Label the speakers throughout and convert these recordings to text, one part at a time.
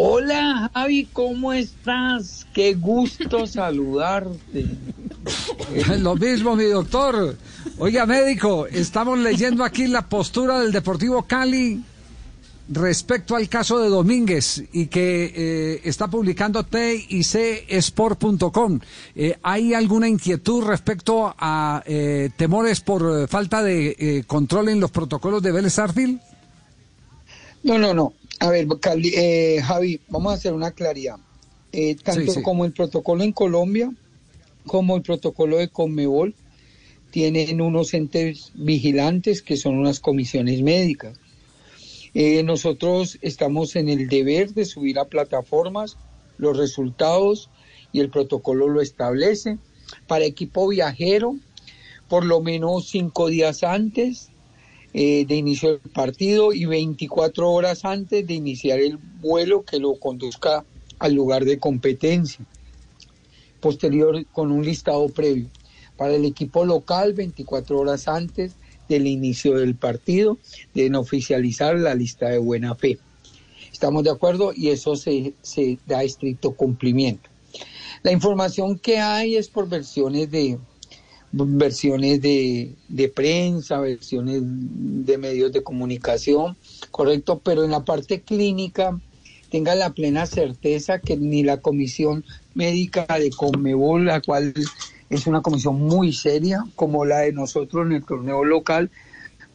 Speaker 1: Hola Javi, ¿cómo estás? Qué gusto saludarte.
Speaker 2: Lo mismo, mi doctor. Oiga, médico, estamos leyendo aquí la postura del Deportivo Cali respecto al caso de Domínguez y que eh, está publicando TICsport.com. Eh, ¿Hay alguna inquietud respecto a eh, temores por falta de eh, control en los protocolos de Vélez Arfield?
Speaker 1: No, no, no. A ver, eh, Javi, vamos a hacer una claridad. Eh, tanto
Speaker 2: sí.
Speaker 1: como el protocolo en Colombia, como el protocolo de Conmebol, tienen unos entes vigilantes que son unas comisiones médicas. Eh, nosotros estamos en el deber de subir a plataformas los resultados y el protocolo lo establece. Para equipo viajero, por lo menos cinco días antes eh, de inicio del partido y 24 horas antes de iniciar el vuelo que lo conduzca al lugar de competencia. Posterior con un listado previo. Para el equipo local, 24 horas antes del inicio del partido, deben oficializar la lista de buena fe. Estamos de acuerdo y eso se, se da estricto cumplimiento. La información que hay es por versiones de, versiones de, de prensa, versiones de medios de comunicación, correcto, pero en la parte clínica tenga la plena certeza que ni la comisión médica de Conmebol, la cual es una comisión muy seria, como la de nosotros en el torneo local,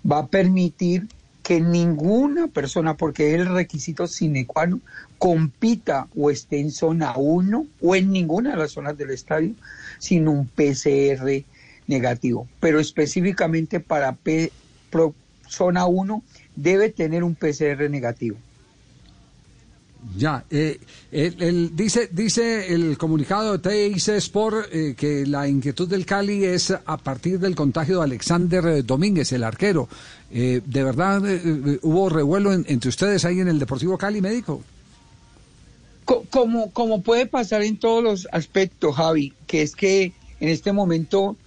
Speaker 1: va a permitir que ninguna persona, porque es el requisito sine qua non, compita o esté en zona 1 o en ninguna de las zonas del estadio sin un PCR negativo. Pero específicamente para P- pro- zona 1 debe tener un PCR negativo.
Speaker 2: Ya, eh, el- el- dice, dice el comunicado de TIC Sport eh, que la inquietud del Cali es a partir del contagio de Alexander Domínguez, el arquero. Eh, ¿De verdad eh, eh, hubo revuelo en- entre ustedes ahí en el Deportivo Cali, médico?
Speaker 1: Co- Como, como puede pasar en todos los aspectos, Javi, que es que en este momento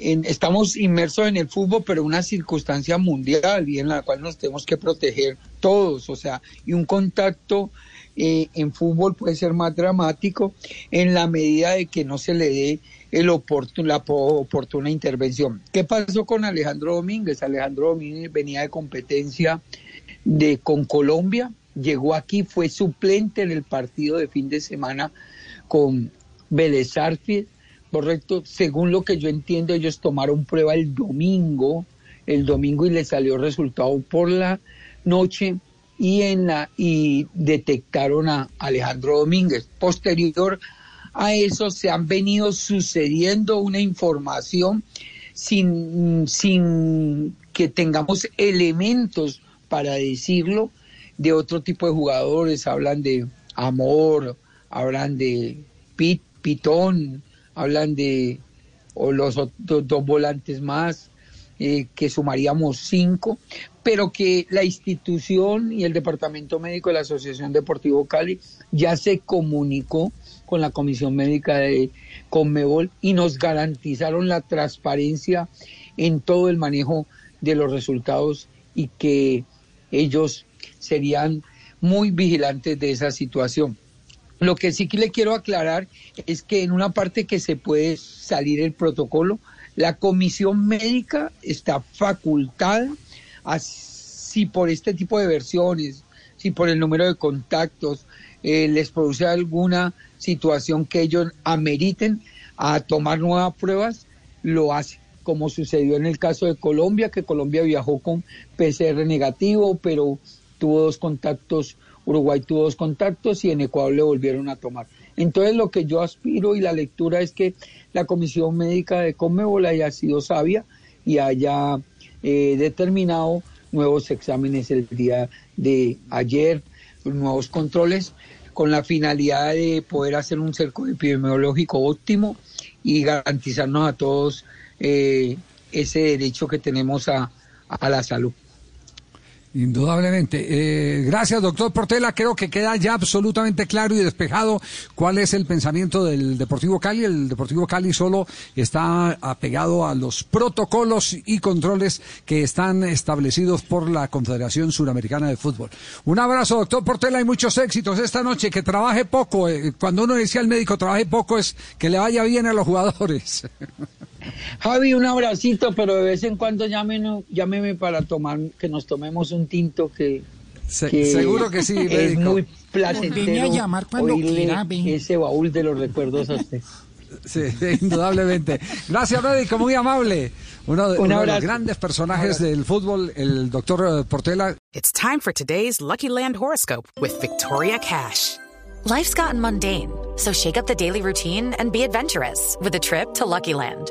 Speaker 1: estamos inmersos en el fútbol, pero una circunstancia mundial y en la cual nos tenemos que proteger todos, o sea, y un contacto eh, en fútbol puede ser más dramático en la medida de que no se le dé la po- oportuna intervención. ¿Qué pasó con Alejandro Domínguez? Alejandro Domínguez venía de competencia con Colombia, llegó aquí, fue suplente en el partido de fin de semana con Vélez correcto. Según lo que yo entiendo, ellos tomaron prueba el domingo, el domingo y le salió resultado por la noche y en la y detectaron a Alejandro Domínguez. Posterior a eso se han venido sucediendo una información sin, sin que tengamos elementos para decirlo de otro tipo de jugadores, hablan de Amor, hablan de Pit, Pitón, hablan de o los otros dos volantes más, eh, que sumaríamos cinco, pero que la institución y el Departamento Médico de la Asociación Deportivo Cali ya se comunicó con la Comisión Médica de Conmebol y nos garantizaron la transparencia en todo el manejo de los resultados y que ellos serían muy vigilantes de esa situación. Lo que sí que le quiero aclarar es que en una parte que se puede salir el protocolo, la comisión médica está facultada, a- si por este tipo de versiones, si por el número de contactos eh, les produce alguna situación que ellos ameriten a tomar nuevas pruebas, lo hace, como sucedió en el caso de Colombia, que Colombia viajó con PCR negativo, pero tuvo dos contactos, Uruguay tuvo dos contactos y en Ecuador le volvieron a tomar. Entonces lo que yo aspiro y la lectura es que la Comisión Médica de Conmebol haya sido sabia y haya eh, determinado nuevos exámenes el día de ayer, nuevos controles, con la finalidad de poder hacer un cerco epidemiológico óptimo y garantizarnos a todos eh, ese derecho que tenemos a, a la salud.
Speaker 2: Indudablemente. Eh, gracias, doctor Portela. Creo que queda ya absolutamente claro y despejado cuál es el pensamiento del Deportivo Cali. El Deportivo Cali solo está apegado a los protocolos y controles que están establecidos por la Confederación Suramericana de Fútbol. Un abrazo, doctor Portela, y muchos éxitos esta noche. Que trabaje poco. Eh, cuando uno decía al médico trabaje poco es que le vaya bien a los jugadores.
Speaker 1: Javi, un abracito, pero de vez en cuando llámeme, llámeme para tomar, que nos tomemos un tinto que,
Speaker 2: Se-
Speaker 1: que
Speaker 2: seguro que sí,
Speaker 1: es
Speaker 2: médico.
Speaker 1: muy placentero
Speaker 3: a llamar cuando
Speaker 1: oírle
Speaker 3: quiera,
Speaker 1: ese baúl de los recuerdos a usted.
Speaker 2: Sí, indudablemente. Gracias, médico, muy amable. Uno de,
Speaker 1: Un
Speaker 2: uno de los grandes personajes del fútbol, el doctor Portela,
Speaker 4: It's time for today's Lucky Land horoscope with Victoria Cash.
Speaker 5: Life's gotten mundane, so shake up the daily routine and be adventurous with a trip to Lucky Land.